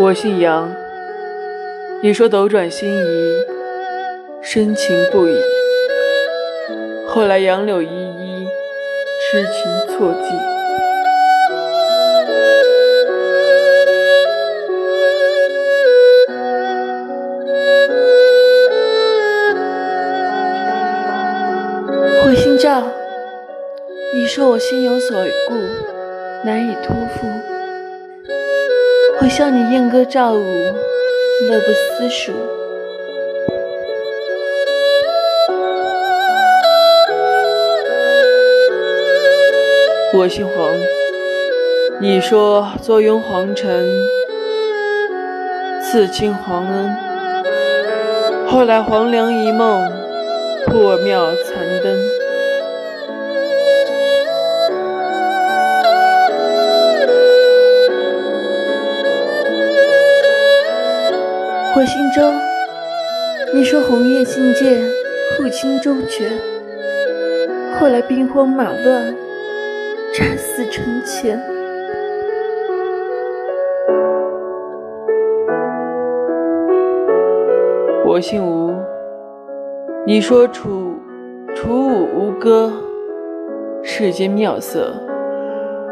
我姓杨，你说斗转星移，深情不已。后来杨柳依依，痴情错记。回心照，你说我心有所故，难以托付。回笑你燕歌赵舞，乐不思蜀。我姓黄，你说坐拥皇城，赐亲皇恩。后来黄粱一梦，破庙残灯。我姓周，你说红叶信笺，护亲周全。后来兵荒马乱，战死城前。我姓吴，你说楚楚舞吴歌，世间妙色。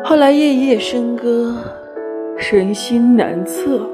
后来夜夜笙歌，人心难测。